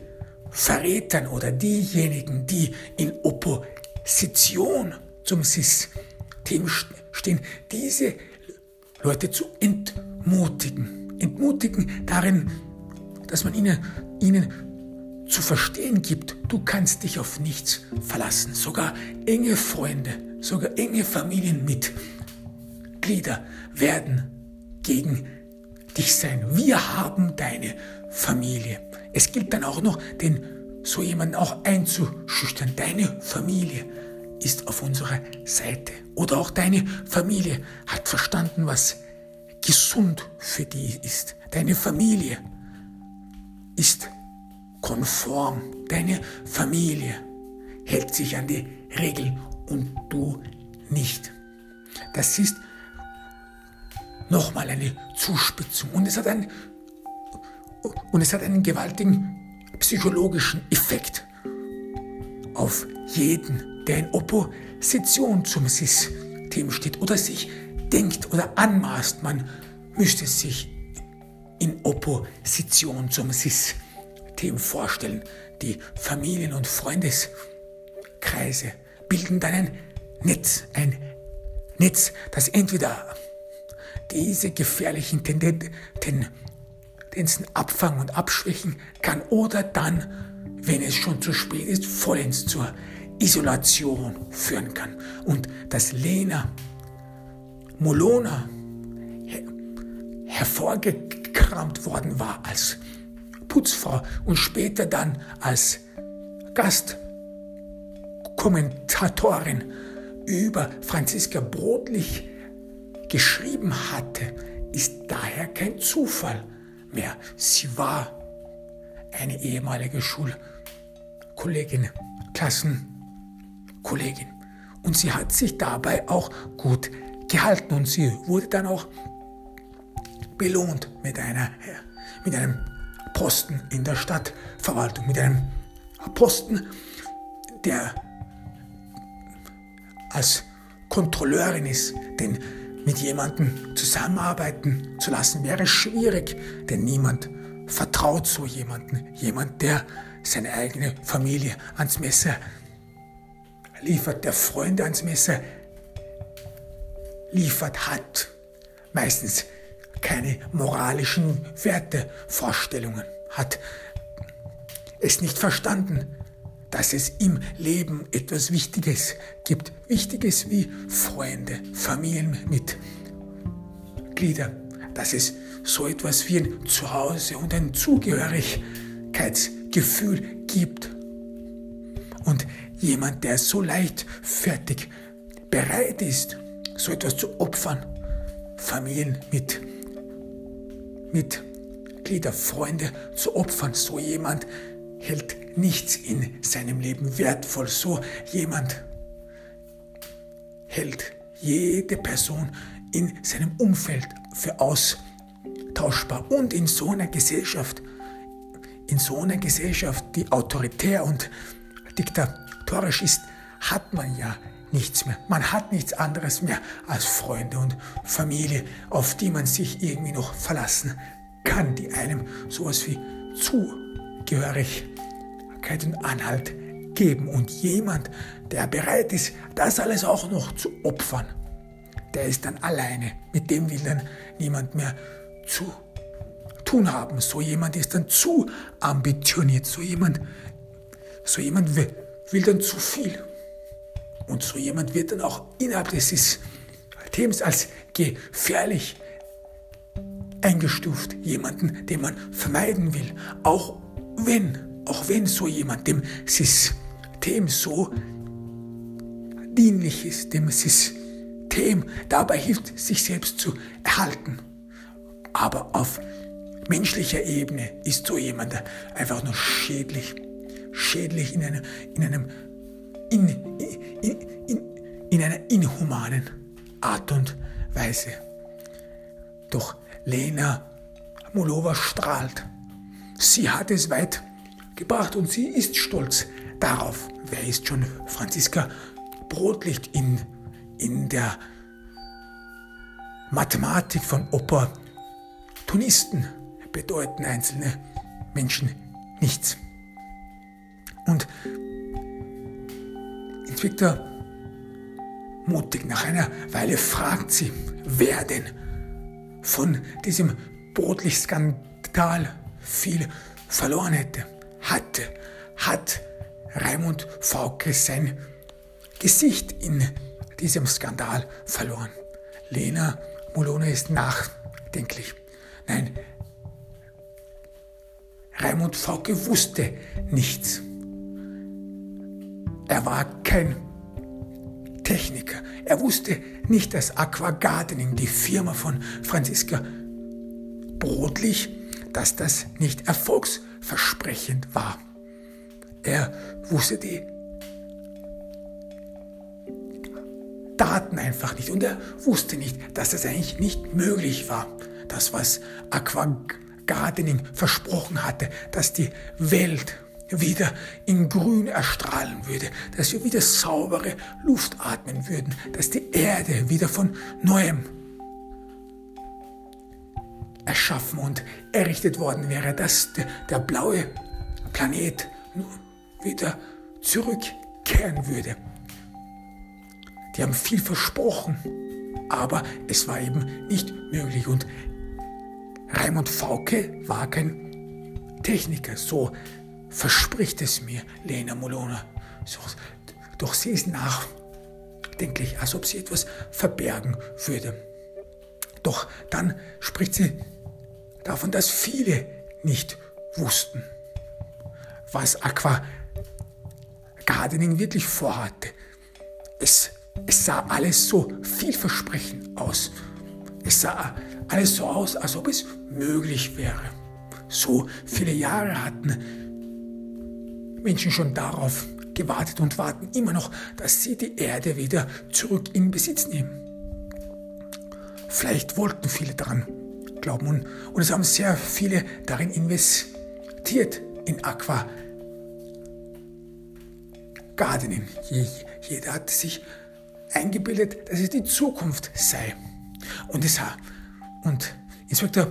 Verrätern oder diejenigen, die in Opposition zum System stehen, diese Leute zu entmutigen. Entmutigen darin, dass man ihnen, ihnen zu verstehen gibt, du kannst dich auf nichts verlassen. Sogar enge Freunde, sogar enge Familienmitglieder werden gegen dich sein. Wir haben deine Familie. Es gilt dann auch noch, den so jemanden auch einzuschüchtern. Deine Familie ist auf unserer Seite. Oder auch deine Familie hat verstanden, was gesund für die ist. Deine Familie ist konform. Deine Familie hält sich an die Regeln und du nicht. Das ist nochmal eine Zuspitzung und es hat einen, und es hat einen gewaltigen psychologischen Effekt auf jeden, der in Opposition zum System steht oder sich denkt oder anmaßt, man müsste sich in Opposition zum System vorstellen. Die Familien- und Freundeskreise bilden dann ein Netz, ein Netz, das entweder diese gefährlichen Tendenzen abfangen und abschwächen kann oder dann, wenn es schon zu spät ist, vollends zur Isolation führen kann. Und dass Lena Molona her hervorgekramt worden war als Putzfrau und später dann als Gastkommentatorin über Franziska Brodlich geschrieben hatte, ist daher kein Zufall mehr. Sie war eine ehemalige Schulkollegin, Klassenkollegin. Und sie hat sich dabei auch gut gehalten und sie wurde dann auch belohnt mit, einer, mit einem Posten in der Stadtverwaltung, mit einem Posten, der als Kontrolleurin ist, denn mit jemandem zusammenarbeiten zu lassen wäre schwierig, denn niemand vertraut so jemanden, jemand, der seine eigene Familie ans Messer liefert, der Freunde ans Messer liefert, hat meistens keine moralischen Wertevorstellungen, hat es nicht verstanden, dass es im Leben etwas Wichtiges gibt. Wichtiges wie Freunde, Familienmitglieder. Dass es so etwas wie ein Zuhause und ein Zugehörigkeitsgefühl gibt. Und jemand, der so leichtfertig bereit ist, so etwas zu opfern, Familienmitglieder, Freunde zu opfern, so jemand hält nichts in seinem Leben wertvoll. So jemand hält jede Person in seinem Umfeld für austauschbar. Und in so einer Gesellschaft, in so einer Gesellschaft, die autoritär und diktatorisch ist, hat man ja nichts mehr. Man hat nichts anderes mehr als Freunde und Familie, auf die man sich irgendwie noch verlassen kann, die einem sowas wie Zugehörigkeit und Anhalt geben. Und jemand, der bereit ist, das alles auch noch zu opfern, der ist dann alleine. Mit dem will dann niemand mehr zu tun haben. So jemand ist dann zu ambitioniert. So jemand, so jemand will, will dann zu viel. Und so jemand wird dann auch innerhalb des Systems als gefährlich eingestuft. Jemanden, den man vermeiden will. Auch wenn, auch wenn so jemand dem System so dienlich ist, dem System dabei hilft, sich selbst zu erhalten. Aber auf menschlicher Ebene ist so jemand einfach nur schädlich. Schädlich in einem, in einem in, in, in, in einer inhumanen Art und Weise. Doch Lena Mulova strahlt. Sie hat es weit gebracht und sie ist stolz darauf. Wer ist schon Franziska Brotlicht in, in der Mathematik von Opportunisten bedeuten einzelne Menschen nichts. Und Victor mutig. Nach einer Weile fragt sie, wer denn von diesem Brotlichtskandal viel verloren hätte. Hatte, hat Raimund Fauke sein Gesicht in diesem Skandal verloren. Lena Molone ist nachdenklich. Nein, Raimund Fauke wusste nichts. Er war kein Techniker. Er wusste nicht, dass Aqua Gardening, die Firma von Franziska Brotlich, dass das nicht erfolgsversprechend war. Er wusste die Daten einfach nicht und er wusste nicht, dass das eigentlich nicht möglich war. Das, was Aqua Gardening versprochen hatte, dass die Welt wieder in Grün erstrahlen würde, dass wir wieder saubere Luft atmen würden, dass die Erde wieder von neuem erschaffen und errichtet worden wäre, dass der, der blaue Planet wieder zurückkehren würde. Die haben viel versprochen, aber es war eben nicht möglich. Und Raimund Fauke war kein Techniker, so verspricht es mir Lena Molona. So, doch sie ist nachdenklich, als ob sie etwas verbergen würde. Doch dann spricht sie davon, dass viele nicht wussten, was Aqua Gardening wirklich vorhatte. Es, es sah alles so vielversprechend aus. Es sah alles so aus, als ob es möglich wäre. So viele Jahre hatten Menschen schon darauf gewartet und warten immer noch, dass sie die Erde wieder zurück in Besitz nehmen. Vielleicht wollten viele daran glauben und, und es haben sehr viele darin investiert in Aqua Gardening. Jeder hat sich eingebildet, dass es die Zukunft sei. Und, es, und Inspektor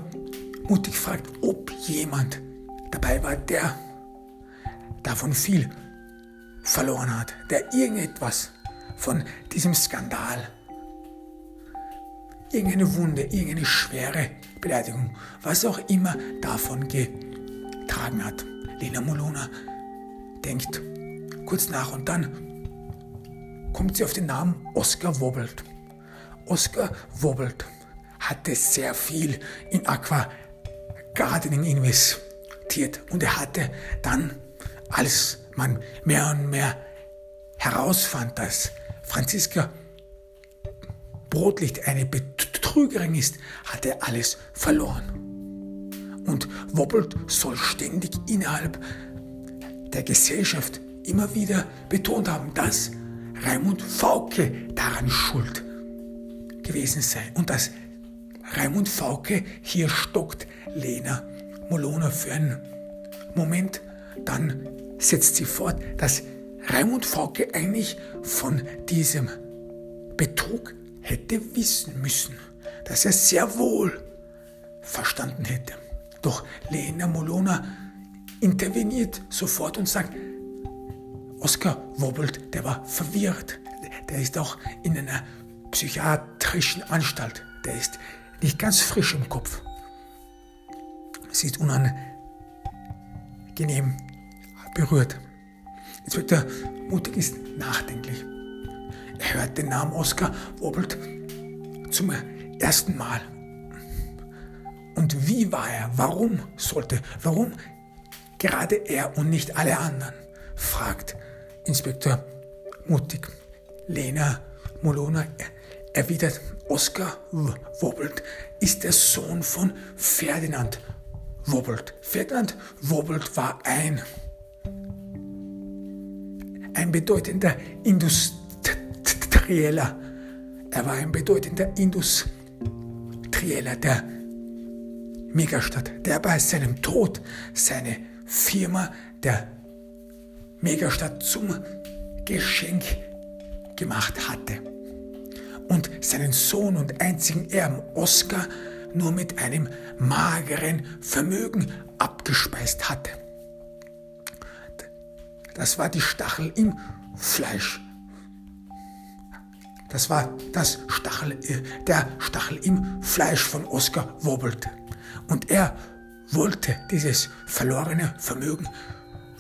mutig fragt, ob jemand dabei war, der davon viel verloren hat, der irgendetwas von diesem Skandal, irgendeine Wunde, irgendeine schwere Beleidigung, was auch immer davon getragen hat. Lena Molona denkt kurz nach und dann kommt sie auf den Namen Oscar Wobbelt. Oscar Wobbelt hatte sehr viel in Aqua Gardening investiert und er hatte dann, als man mehr und mehr herausfand, dass Franziska Brotlicht eine Betrügerin ist, hat er alles verloren. Und Wobbelt soll ständig innerhalb der Gesellschaft immer wieder betont haben, dass Raimund Fauke daran schuld gewesen sei und dass Raimund Fauke hier stockt Lena Molona für einen Moment. Dann setzt sie fort, dass Raimund Fauke eigentlich von diesem Betrug hätte wissen müssen, dass er sehr wohl verstanden hätte. Doch Lena Molona interveniert sofort und sagt, Oskar Wobbelt, der war verwirrt. Der ist auch in einer psychiatrischen Anstalt. Der ist nicht ganz frisch im Kopf. Sieht unangenehm berührt. Inspektor Mutig ist nachdenklich. Er hört den Namen Oskar Wobbelt zum ersten Mal. Und wie war er? Warum sollte, warum gerade er und nicht alle anderen? fragt Inspektor Mutig. Lena Molona erwidert, Oskar Wobbelt ist der Sohn von Ferdinand Wobbelt. Ferdinand Wobbelt war ein, ein bedeutender Industrieller. Er war ein bedeutender Industrieller der Megastadt, der bei seinem Tod seine Firma der Megastadt zum Geschenk gemacht hatte und seinen Sohn und einzigen Erben Oskar nur mit einem mageren Vermögen abgespeist hatte. Das war die Stachel im Fleisch. Das war das Stachel, äh, der Stachel im Fleisch von Oskar Wobbelt. Und er wollte dieses verlorene Vermögen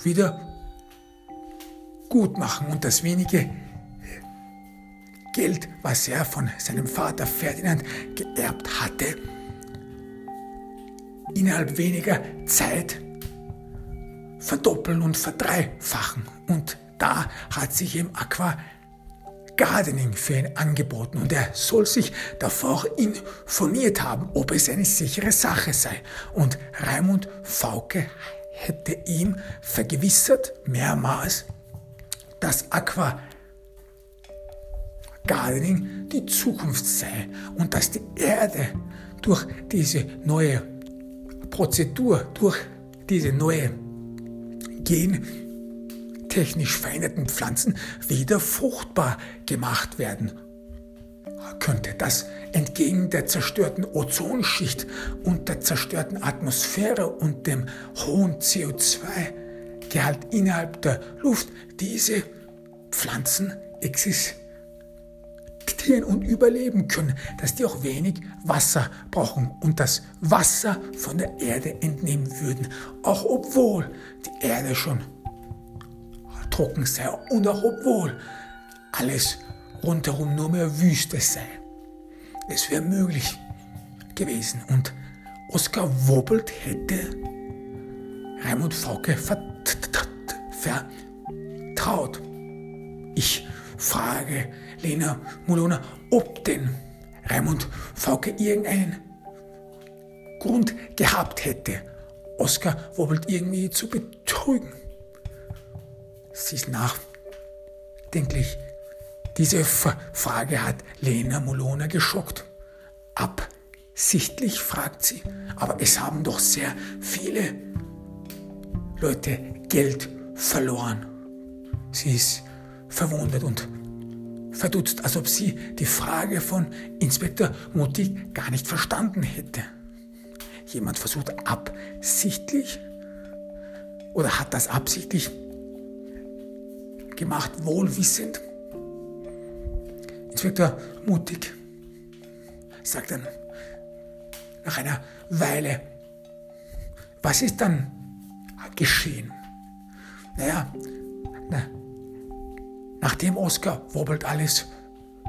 wieder gut machen und das wenige Geld, was er von seinem Vater Ferdinand geerbt hatte, innerhalb weniger Zeit verdoppeln und verdreifachen. Und da hat sich ihm Aqua Gardening für ihn angeboten und er soll sich davor informiert haben, ob es eine sichere Sache sei. Und Raimund Fauke hätte ihm vergewissert, mehrmals, dass Aqua Gardening die Zukunft sei und dass die Erde durch diese neue Prozedur, durch diese neue gentechnisch veränderten Pflanzen wieder fruchtbar gemacht werden. Könnte, das entgegen der zerstörten Ozonschicht und der zerstörten Atmosphäre und dem hohen CO2-Gehalt innerhalb der Luft diese Pflanzen existieren und überleben können, dass die auch wenig Wasser brauchen und das Wasser von der Erde entnehmen würden, auch obwohl die Erde schon trocken sei und auch obwohl alles rundherum nur mehr Wüste sei. Es wäre möglich gewesen und Oskar Wobelt hätte Raimund Fauke vertraut. Ich frage Lena Mulona, ob denn Raimund Fauke irgendeinen Grund gehabt hätte, Oskar Wobelt irgendwie zu betrügen. Sie ist nachdenklich. Diese Frage hat Lena Mulona geschockt. Absichtlich fragt sie, aber es haben doch sehr viele Leute Geld verloren. Sie ist verwundert und verdutzt, als ob sie die Frage von Inspektor Mutti gar nicht verstanden hätte. Jemand versucht absichtlich oder hat das absichtlich gemacht, wohlwissend. Inspektor Mutig sagt dann nach einer Weile, was ist dann geschehen? Naja, na, nachdem Oskar Wobelt alles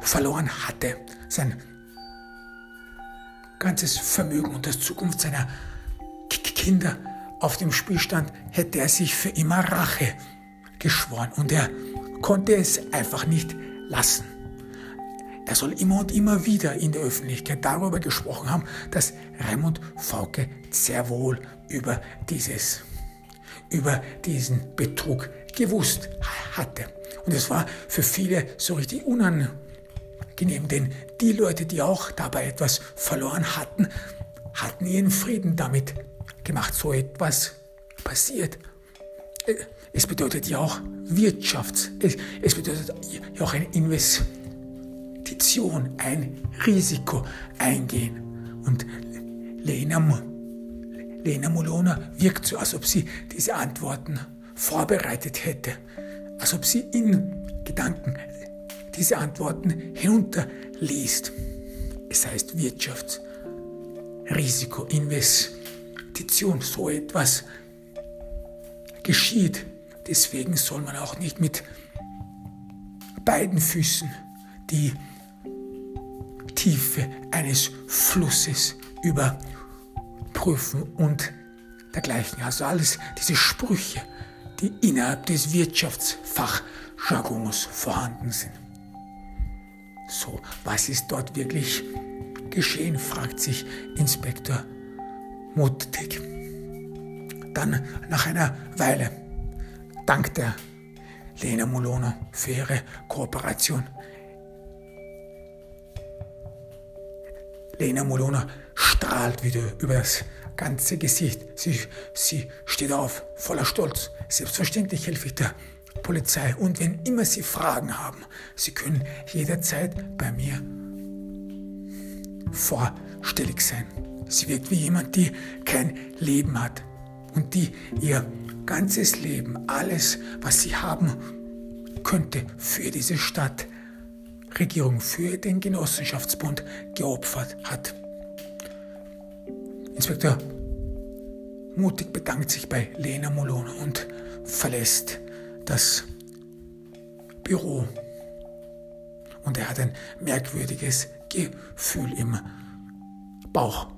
verloren hatte, sein ganzes Vermögen und das Zukunft seiner Kinder auf dem Spiel stand, hätte er sich für immer Rache geschworen und er konnte es einfach nicht lassen. Er soll immer und immer wieder in der Öffentlichkeit darüber gesprochen haben, dass Raimund Fauke sehr wohl über dieses, über diesen Betrug gewusst hatte. Und es war für viele so richtig unangenehm, denn die Leute, die auch dabei etwas verloren hatten, hatten ihren Frieden damit gemacht. So etwas passiert. Es bedeutet ja auch Wirtschafts-, es bedeutet ja auch eine Investition, ein Risiko eingehen. Und Lena, Lena Molona wirkt so, als ob sie diese Antworten vorbereitet hätte, als ob sie in Gedanken diese Antworten hinunterliest. Es heißt Wirtschaftsrisiko, Investition, so etwas geschieht Deswegen soll man auch nicht mit beiden Füßen die Tiefe eines Flusses überprüfen und dergleichen. Also alles diese Sprüche, die innerhalb des Wirtschaftsfachjargons vorhanden sind. So, was ist dort wirklich geschehen, fragt sich Inspektor Mutig. Dann nach einer Weile Dank der Lena Molono für ihre Kooperation. Lena Molono strahlt wieder über das ganze Gesicht. Sie, sie steht auf, voller Stolz. Selbstverständlich helfe ich der Polizei. Und wenn immer Sie Fragen haben, Sie können jederzeit bei mir vorstellig sein. Sie wirkt wie jemand, die kein Leben hat und die ihr ganzes Leben, alles, was sie haben könnte, für diese Stadtregierung, für den Genossenschaftsbund geopfert hat. Inspektor Mutig bedankt sich bei Lena Molona und verlässt das Büro. Und er hat ein merkwürdiges Gefühl im Bauch.